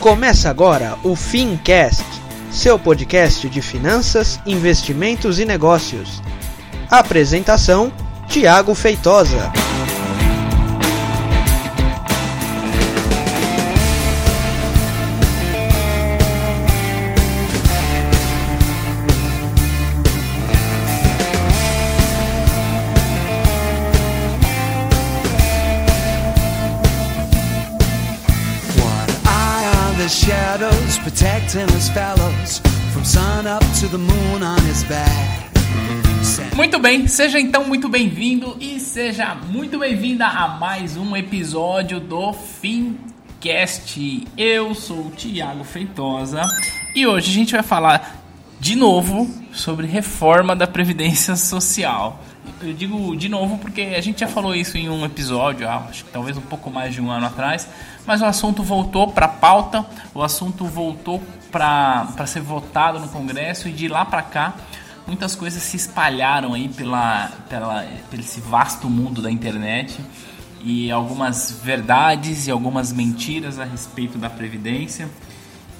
Começa agora o Fincast, seu podcast de finanças, investimentos e negócios. Apresentação: Tiago Feitosa. Muito bem, seja então muito bem-vindo e seja muito bem-vinda a mais um episódio do Fincast. Eu sou o Thiago Feitosa e hoje a gente vai falar de novo sobre reforma da Previdência Social. Eu digo de novo porque a gente já falou isso em um episódio, acho que talvez um pouco mais de um ano atrás, mas o assunto voltou para a pauta, o assunto voltou para ser votado no Congresso e de lá para cá muitas coisas se espalharam aí pela, pela, pelo esse vasto mundo da internet e algumas verdades e algumas mentiras a respeito da Previdência.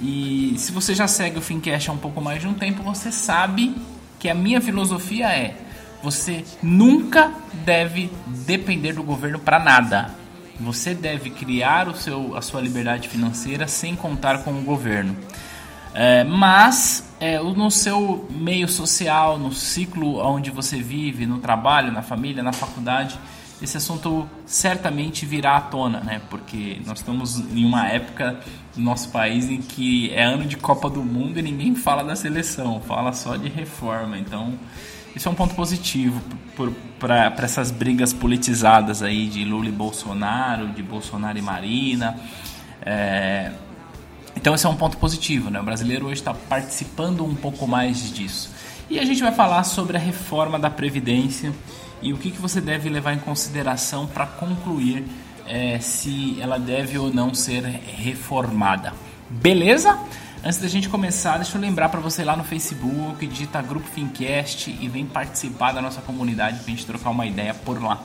E se você já segue o Fincast há um pouco mais de um tempo, você sabe que a minha filosofia é você nunca deve depender do governo para nada. Você deve criar o seu, a sua liberdade financeira sem contar com o governo. É, mas é, no seu meio social, no ciclo onde você vive, no trabalho, na família, na faculdade, esse assunto certamente virá à tona, né? Porque nós estamos em uma época do nosso país em que é ano de Copa do Mundo e ninguém fala da seleção, fala só de reforma. Então, isso é um ponto positivo para essas brigas politizadas aí de Lula e Bolsonaro, de Bolsonaro e Marina. É, então esse é um ponto positivo, né? O brasileiro hoje está participando um pouco mais disso. E a gente vai falar sobre a reforma da Previdência e o que, que você deve levar em consideração para concluir é, se ela deve ou não ser reformada. Beleza? Antes da gente começar, deixa eu lembrar para você lá no Facebook, digita Grupo Fincast e vem participar da nossa comunidade para a gente trocar uma ideia por lá.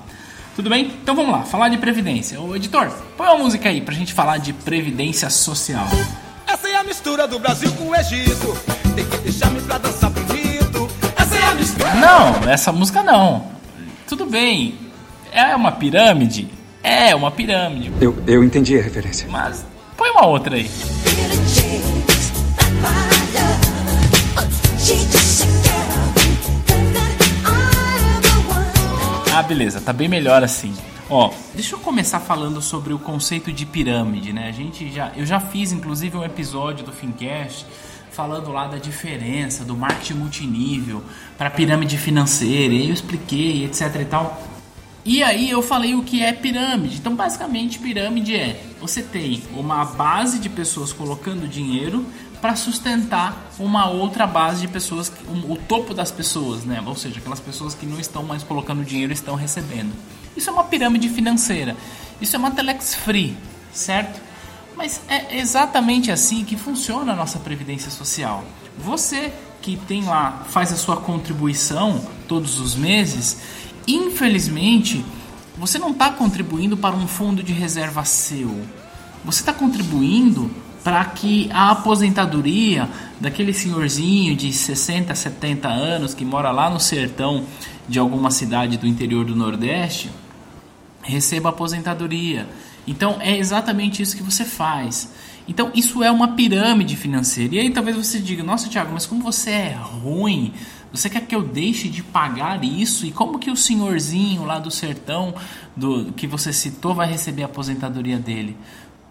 Tudo bem? Então vamos lá, falar de previdência. Ô editor, põe uma música aí pra gente falar de previdência social. Essa é a mistura do Brasil com o Egito. Tem que deixar-me pra dançar bonito. Essa é a mistura. Não, essa música não. Tudo bem. É uma pirâmide? É uma pirâmide. Eu, eu entendi a referência. Mas põe uma outra aí. Ah, beleza, tá bem melhor assim. Ó, deixa eu começar falando sobre o conceito de pirâmide, né? A gente já, eu já fiz inclusive um episódio do Fincast falando lá da diferença do marketing multinível para pirâmide financeira, e eu expliquei, etc e tal. E aí eu falei o que é pirâmide. Então, basicamente, pirâmide é você tem uma base de pessoas colocando dinheiro para sustentar uma outra base de pessoas, o topo das pessoas, né? Ou seja, aquelas pessoas que não estão mais colocando dinheiro estão recebendo. Isso é uma pirâmide financeira. Isso é uma telex free, certo? Mas é exatamente assim que funciona a nossa previdência social. Você que tem lá, faz a sua contribuição todos os meses, infelizmente, você não está contribuindo para um fundo de reserva seu. Você está contribuindo para que a aposentadoria daquele senhorzinho de 60, 70 anos que mora lá no sertão de alguma cidade do interior do Nordeste receba aposentadoria. Então é exatamente isso que você faz. Então isso é uma pirâmide financeira. E aí talvez você diga: "Nossa, Thiago, mas como você é ruim? Você quer que eu deixe de pagar isso? E como que o senhorzinho lá do sertão do que você citou vai receber a aposentadoria dele?"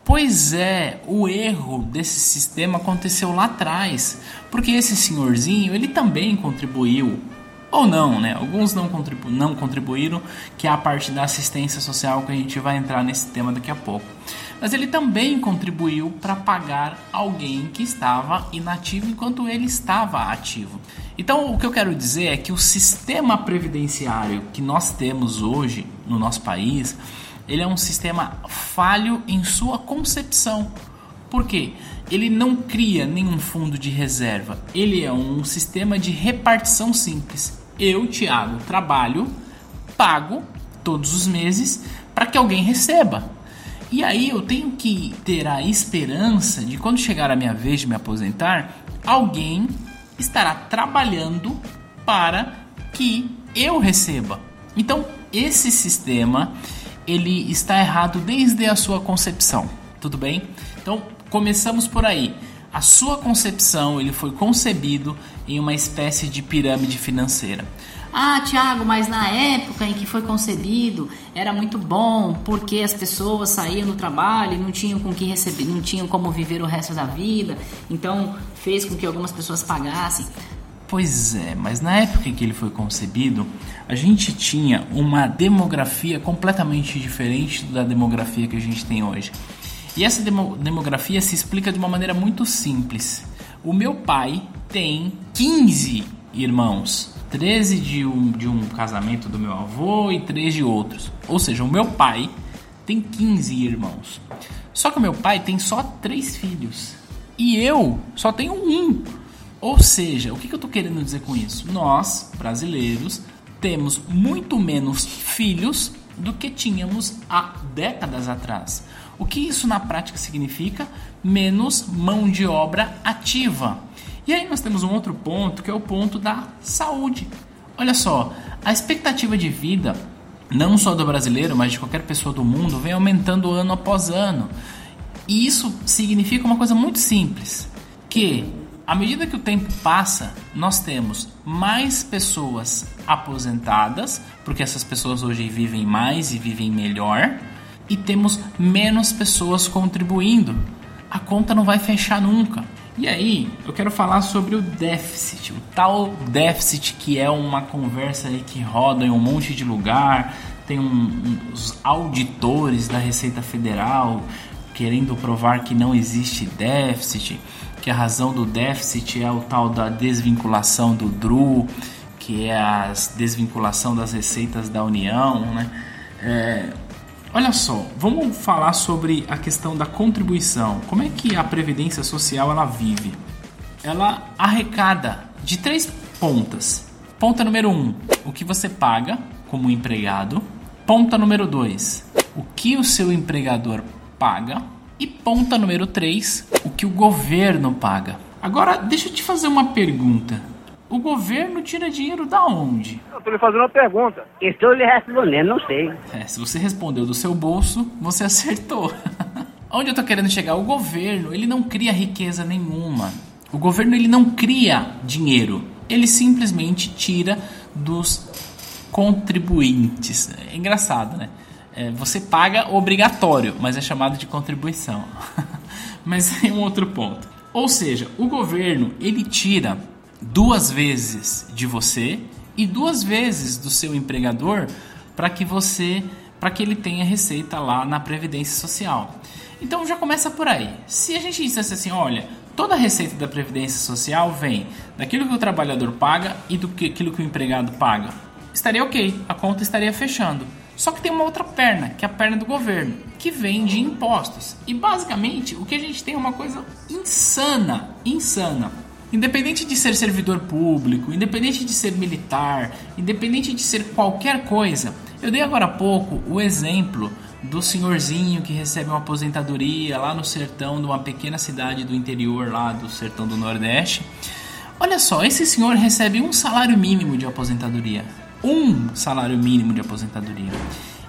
Pois é, o erro desse sistema aconteceu lá atrás, porque esse senhorzinho ele também contribuiu, ou não, né? Alguns não, contribu não contribuíram, que é a parte da assistência social que a gente vai entrar nesse tema daqui a pouco. Mas ele também contribuiu para pagar alguém que estava inativo enquanto ele estava ativo. Então, o que eu quero dizer é que o sistema previdenciário que nós temos hoje no nosso país ele é um sistema falho em sua concepção. Por quê? Ele não cria nenhum fundo de reserva. Ele é um sistema de repartição simples. Eu, Thiago, trabalho, pago todos os meses para que alguém receba. E aí eu tenho que ter a esperança de quando chegar a minha vez de me aposentar, alguém estará trabalhando para que eu receba. Então, esse sistema ele está errado desde a sua concepção. Tudo bem? Então, começamos por aí. A sua concepção, ele foi concebido em uma espécie de pirâmide financeira. Ah, Tiago, mas na época em que foi concebido era muito bom porque as pessoas saíam do trabalho e não tinham com que receber, não tinham como viver o resto da vida, então fez com que algumas pessoas pagassem. Pois é, mas na época em que ele foi concebido, a gente tinha uma demografia completamente diferente da demografia que a gente tem hoje. E essa demografia se explica de uma maneira muito simples. O meu pai tem 15 irmãos, 13 de um, de um casamento do meu avô e 3 de outros. Ou seja, o meu pai tem 15 irmãos. Só que o meu pai tem só 3 filhos. E eu só tenho um. Ou seja, o que eu estou querendo dizer com isso? Nós, brasileiros, temos muito menos filhos do que tínhamos há décadas atrás. O que isso na prática significa? Menos mão de obra ativa. E aí nós temos um outro ponto que é o ponto da saúde. Olha só, a expectativa de vida, não só do brasileiro, mas de qualquer pessoa do mundo, vem aumentando ano após ano. E isso significa uma coisa muito simples, que à medida que o tempo passa, nós temos mais pessoas aposentadas, porque essas pessoas hoje vivem mais e vivem melhor, e temos menos pessoas contribuindo. A conta não vai fechar nunca. E aí, eu quero falar sobre o déficit, o tal déficit que é uma conversa aí que roda em um monte de lugar, tem um, um, os auditores da Receita Federal querendo provar que não existe déficit, que a razão do déficit é o tal da desvinculação do DRU, que é a desvinculação das receitas da União, né? É, Olha só, vamos falar sobre a questão da contribuição. Como é que a previdência social ela vive? Ela arrecada de três pontas. Ponta número um, o que você paga como empregado. Ponta número dois, o que o seu empregador paga. E ponta número três, o que o governo paga. Agora, deixa eu te fazer uma pergunta. O governo tira dinheiro da onde? Eu estou lhe fazendo uma pergunta. Estou lhe respondendo, não sei. É, se você respondeu do seu bolso, você acertou. onde eu estou querendo chegar? O governo, ele não cria riqueza nenhuma. O governo, ele não cria dinheiro. Ele simplesmente tira dos contribuintes. É engraçado, né? É, você paga obrigatório, mas é chamado de contribuição. mas é um outro ponto. Ou seja, o governo, ele tira duas vezes de você e duas vezes do seu empregador para que você para que ele tenha receita lá na previdência social. Então já começa por aí. Se a gente dissesse assim, olha, toda a receita da previdência social vem daquilo que o trabalhador paga e do que aquilo que o empregado paga, estaria ok, a conta estaria fechando. Só que tem uma outra perna, que é a perna do governo, que vem de impostos. E basicamente o que a gente tem é uma coisa insana, insana. Independente de ser servidor público, independente de ser militar, independente de ser qualquer coisa, eu dei agora há pouco o exemplo do senhorzinho que recebe uma aposentadoria lá no sertão de uma pequena cidade do interior lá do sertão do Nordeste. Olha só, esse senhor recebe um salário mínimo de aposentadoria. Um salário mínimo de aposentadoria.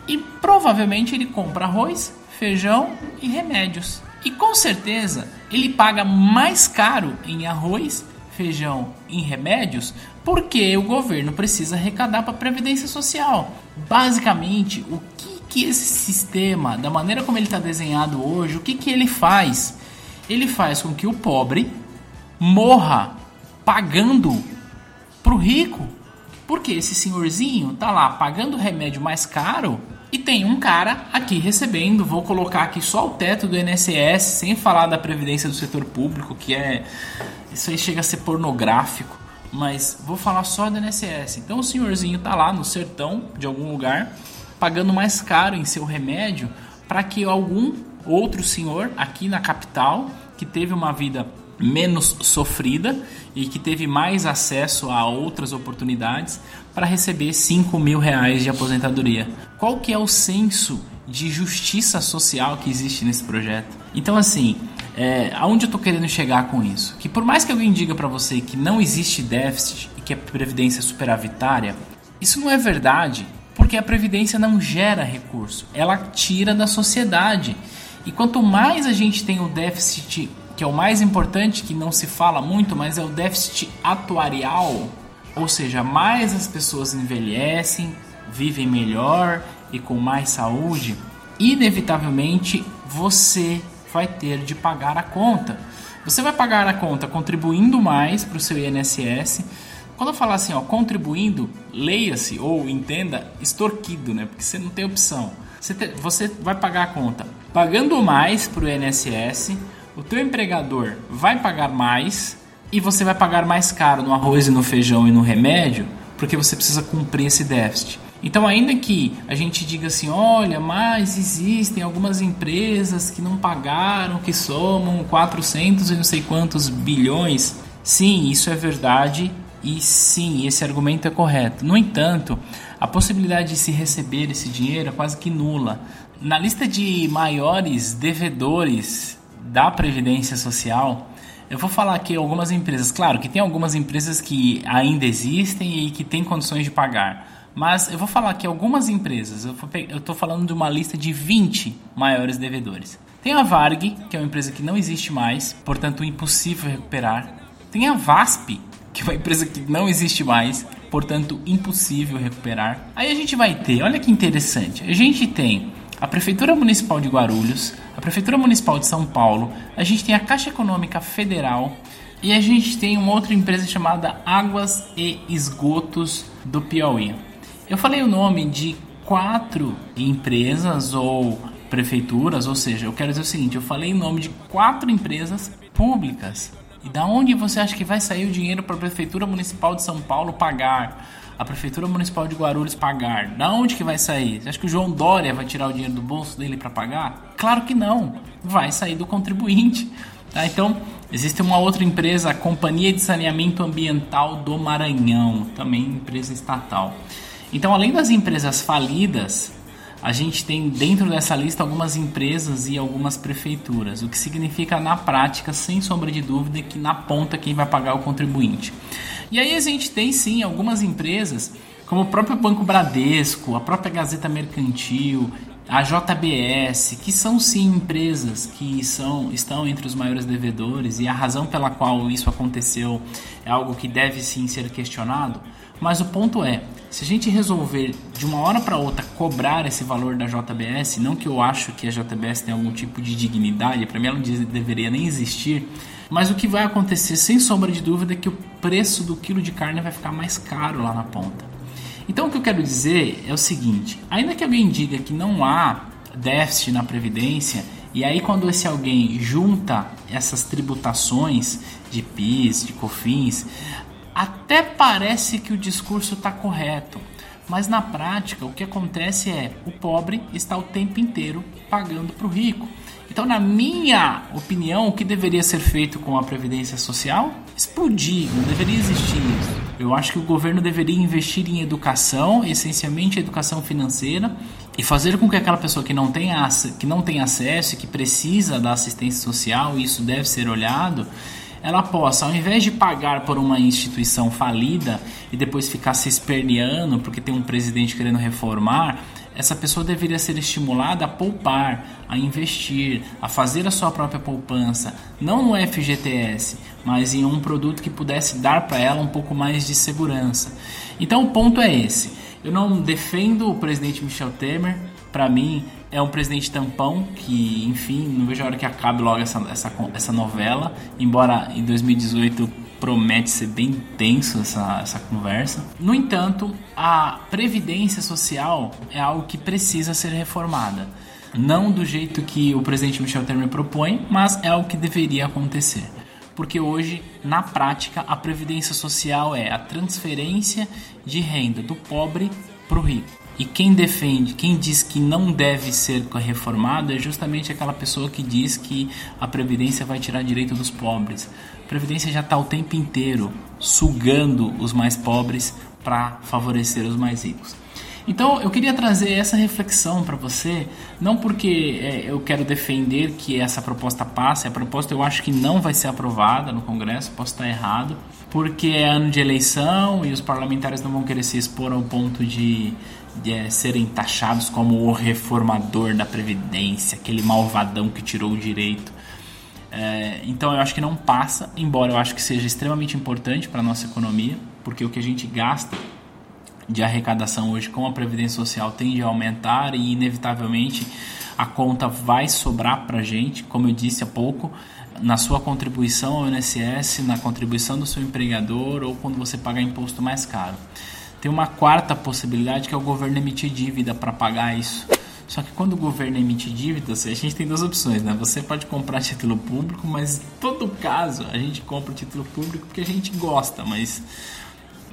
E provavelmente ele compra arroz, feijão e remédios. E com certeza ele paga mais caro em arroz, feijão, em remédios, porque o governo precisa arrecadar para a previdência social. Basicamente, o que, que esse sistema, da maneira como ele está desenhado hoje, o que, que ele faz? Ele faz com que o pobre morra pagando para o rico. Porque esse senhorzinho tá lá pagando remédio mais caro e tem um cara aqui recebendo, vou colocar aqui só o teto do INSS, sem falar da previdência do setor público, que é. Isso aí chega a ser pornográfico, mas vou falar só do INSS. Então o senhorzinho tá lá no sertão de algum lugar, pagando mais caro em seu remédio, para que algum outro senhor aqui na capital, que teve uma vida menos sofrida e que teve mais acesso a outras oportunidades para receber 5 mil reais de aposentadoria. Qual que é o senso de justiça social que existe nesse projeto. Então, assim, é, aonde eu estou querendo chegar com isso? Que por mais que alguém diga para você que não existe déficit e que a previdência é superavitária, isso não é verdade, porque a previdência não gera recurso, ela tira da sociedade. E quanto mais a gente tem o déficit, que é o mais importante, que não se fala muito, mas é o déficit atuarial, ou seja, mais as pessoas envelhecem, vivem melhor e com mais saúde, inevitavelmente você vai ter de pagar a conta. Você vai pagar a conta contribuindo mais para o seu INSS. Quando eu falar assim, ó, contribuindo, leia-se ou entenda extorquido, né? Porque você não tem opção. Você, te, você vai pagar a conta pagando mais para o INSS, o teu empregador vai pagar mais e você vai pagar mais caro no arroz e no feijão e no remédio, porque você precisa cumprir esse déficit. Então, ainda que a gente diga assim, olha, mas existem algumas empresas que não pagaram, que somam 400 e não sei quantos bilhões. Sim, isso é verdade e sim, esse argumento é correto. No entanto, a possibilidade de se receber esse dinheiro é quase que nula. Na lista de maiores devedores da Previdência Social, eu vou falar aqui algumas empresas. Claro que tem algumas empresas que ainda existem e que têm condições de pagar. Mas eu vou falar aqui algumas empresas. Eu estou falando de uma lista de 20 maiores devedores. Tem a Varg, que é uma empresa que não existe mais, portanto impossível recuperar. Tem a VASP, que é uma empresa que não existe mais, portanto impossível recuperar. Aí a gente vai ter, olha que interessante, a gente tem a Prefeitura Municipal de Guarulhos, a Prefeitura Municipal de São Paulo, a gente tem a Caixa Econômica Federal e a gente tem uma outra empresa chamada Águas e Esgotos do Piauí. Eu falei o nome de quatro empresas ou prefeituras, ou seja, eu quero dizer o seguinte, eu falei o nome de quatro empresas públicas. E da onde você acha que vai sair o dinheiro para a Prefeitura Municipal de São Paulo pagar? A Prefeitura Municipal de Guarulhos pagar? Da onde que vai sair? Você acha que o João Dória vai tirar o dinheiro do bolso dele para pagar? Claro que não. Vai sair do contribuinte. Tá? Então, existe uma outra empresa, a Companhia de Saneamento Ambiental do Maranhão, também empresa estatal. Então, além das empresas falidas, a gente tem dentro dessa lista algumas empresas e algumas prefeituras, o que significa na prática, sem sombra de dúvida, que na ponta quem vai pagar é o contribuinte. E aí a gente tem sim algumas empresas, como o próprio Banco Bradesco, a própria Gazeta Mercantil, a JBS, que são sim empresas que são, estão entre os maiores devedores e a razão pela qual isso aconteceu é algo que deve sim ser questionado. Mas o ponto é, se a gente resolver de uma hora para outra cobrar esse valor da JBS, não que eu acho que a JBS tenha algum tipo de dignidade, para mim ela não deveria nem existir, mas o que vai acontecer sem sombra de dúvida é que o preço do quilo de carne vai ficar mais caro lá na ponta. Então o que eu quero dizer é o seguinte: ainda que alguém diga que não há déficit na previdência, e aí quando esse alguém junta essas tributações de PIS, de COFINS, até parece que o discurso está correto, mas na prática o que acontece é o pobre está o tempo inteiro pagando para o rico. Então, na minha opinião, o que deveria ser feito com a Previdência Social? Explodir, não deveria existir isso. Eu acho que o governo deveria investir em educação, essencialmente educação financeira, e fazer com que aquela pessoa que não tem, que não tem acesso e que precisa da assistência social, e isso deve ser olhado, ela possa, ao invés de pagar por uma instituição falida e depois ficar se esperneando porque tem um presidente querendo reformar, essa pessoa deveria ser estimulada a poupar, a investir, a fazer a sua própria poupança, não no FGTS, mas em um produto que pudesse dar para ela um pouco mais de segurança. Então o ponto é esse. Eu não defendo o presidente Michel Temer, para mim é um presidente tampão que, enfim, não vejo a hora que acabe logo essa, essa, essa novela. Embora em 2018 promete ser bem tenso essa, essa conversa. No entanto, a previdência social é algo que precisa ser reformada. Não do jeito que o presidente Michel Temer propõe, mas é o que deveria acontecer. Porque hoje, na prática, a previdência social é a transferência de renda do pobre para o rico. E quem defende, quem diz que não deve ser reformado é justamente aquela pessoa que diz que a Previdência vai tirar direito dos pobres. A Previdência já está o tempo inteiro sugando os mais pobres para favorecer os mais ricos. Então eu queria trazer essa reflexão para você, não porque é, eu quero defender que essa proposta passe, a proposta eu acho que não vai ser aprovada no Congresso, posso estar errado, porque é ano de eleição e os parlamentares não vão querer se expor ao ponto de, de é, serem taxados como o reformador da Previdência, aquele malvadão que tirou o direito. É, então eu acho que não passa, embora eu acho que seja extremamente importante para a nossa economia, porque o que a gente gasta de arrecadação hoje com a Previdência Social tende a aumentar e, inevitavelmente, a conta vai sobrar para a gente, como eu disse há pouco, na sua contribuição ao INSS, na contribuição do seu empregador ou quando você pagar imposto mais caro. Tem uma quarta possibilidade que é o governo emitir dívida para pagar isso. Só que quando o governo emite dívidas, a gente tem duas opções, né? Você pode comprar título público, mas em todo caso a gente compra o título público porque a gente gosta, mas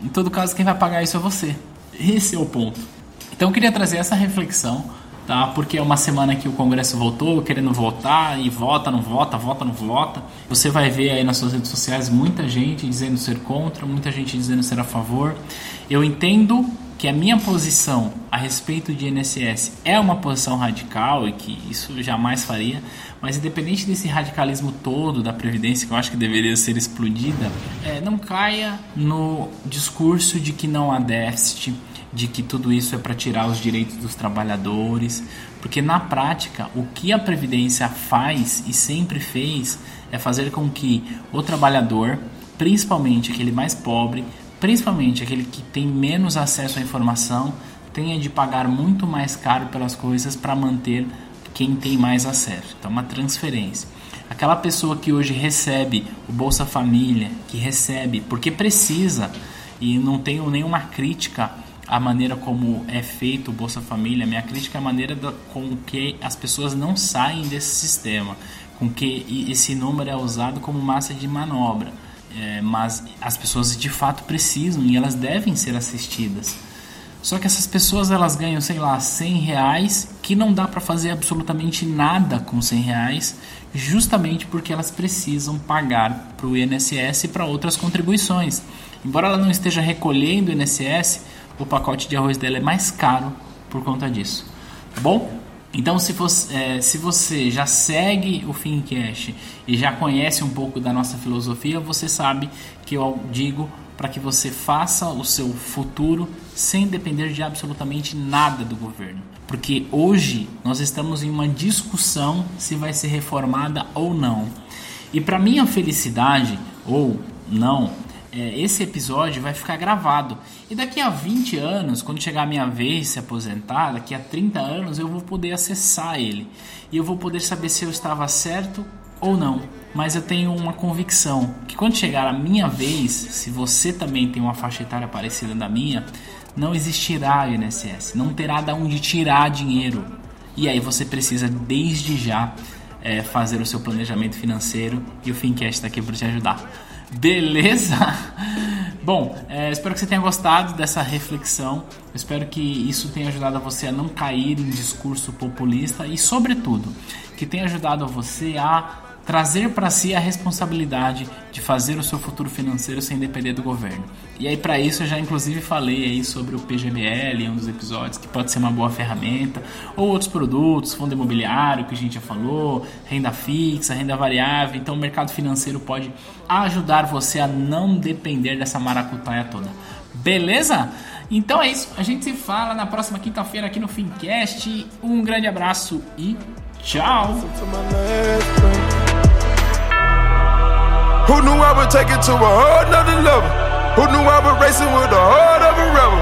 em todo caso, quem vai pagar isso é você. Esse é o ponto. Então eu queria trazer essa reflexão, tá? Porque é uma semana que o Congresso voltou, querendo votar e vota, não vota, vota, não vota. Você vai ver aí nas suas redes sociais muita gente dizendo ser contra, muita gente dizendo ser a favor. Eu entendo que a minha posição a respeito de INSS é uma posição radical e que isso jamais faria, mas independente desse radicalismo todo da Previdência, que eu acho que deveria ser explodida, é, não caia no discurso de que não há déficit, de que tudo isso é para tirar os direitos dos trabalhadores, porque na prática o que a Previdência faz e sempre fez é fazer com que o trabalhador, principalmente aquele mais pobre, principalmente aquele que tem menos acesso à informação, tenha de pagar muito mais caro pelas coisas para manter quem tem mais acesso. Então, uma transferência. Aquela pessoa que hoje recebe o Bolsa Família, que recebe porque precisa, e não tenho nenhuma crítica à maneira como é feito o Bolsa Família, minha crítica é a maneira da, com que as pessoas não saem desse sistema, com que esse número é usado como massa de manobra é, mas as pessoas de fato precisam e elas devem ser assistidas. Só que essas pessoas elas ganham, sei lá, 100 reais, que não dá para fazer absolutamente nada com 100 reais, justamente porque elas precisam pagar para o INSS e para outras contribuições. Embora ela não esteja recolhendo o INSS, o pacote de arroz dela é mais caro por conta disso. Tá bom? Então, se você, é, se você já segue o Fincast e já conhece um pouco da nossa filosofia, você sabe que eu digo para que você faça o seu futuro sem depender de absolutamente nada do governo. Porque hoje nós estamos em uma discussão se vai ser reformada ou não. E para minha felicidade, ou não, esse episódio vai ficar gravado. E daqui a 20 anos, quando chegar a minha vez se aposentar, daqui a 30 anos, eu vou poder acessar ele. E eu vou poder saber se eu estava certo ou não. Mas eu tenho uma convicção que quando chegar a minha vez, se você também tem uma faixa etária parecida da minha, não existirá INSS, não terá de onde tirar dinheiro. E aí você precisa desde já é, fazer o seu planejamento financeiro e o Fincast está aqui para te ajudar. Beleza? Bom, é, espero que você tenha gostado dessa reflexão. espero que isso tenha ajudado a você a não cair em discurso populista e, sobretudo, que tenha ajudado a você a trazer para si a responsabilidade de fazer o seu futuro financeiro sem depender do governo. E aí para isso eu já inclusive falei aí sobre o PGBL em um dos episódios, que pode ser uma boa ferramenta, ou outros produtos, fundo imobiliário que a gente já falou, renda fixa, renda variável. Então o mercado financeiro pode ajudar você a não depender dessa maracutaia toda. Beleza? Então é isso, a gente se fala na próxima quinta-feira aqui no Fincast. Um grande abraço e tchau! Who knew I would take it to a whole nother level? Who knew I would racing with the heart of a rebel?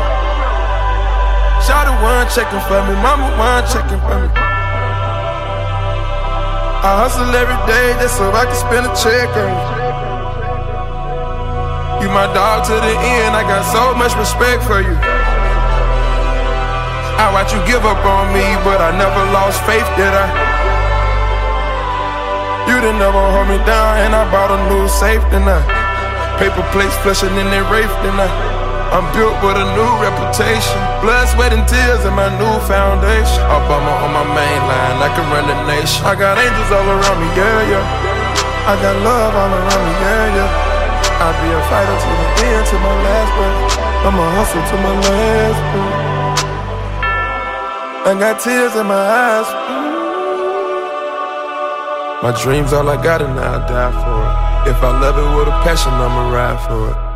Shot one checking for me, mama one checking for me. I hustle every day just so I can spend a check on you. You my dog to the end, I got so much respect for you. I watch you give up on me, but I never lost faith, did I? You didn't never hold me down, and I bought a new safe tonight. Paper plates flushing in their rafe tonight. I'm built with a new reputation. Blood, sweat, and tears in my new foundation. Obama on my main line, I can run the nation. I got angels all around me, yeah, yeah. I got love all around me, yeah, yeah. I'll be a fighter to the end, to my last breath. I'ma hustle to my last breath. I got tears in my eyes. My dreams all I got and I die for it. If I love it with a passion, I'ma ride for it.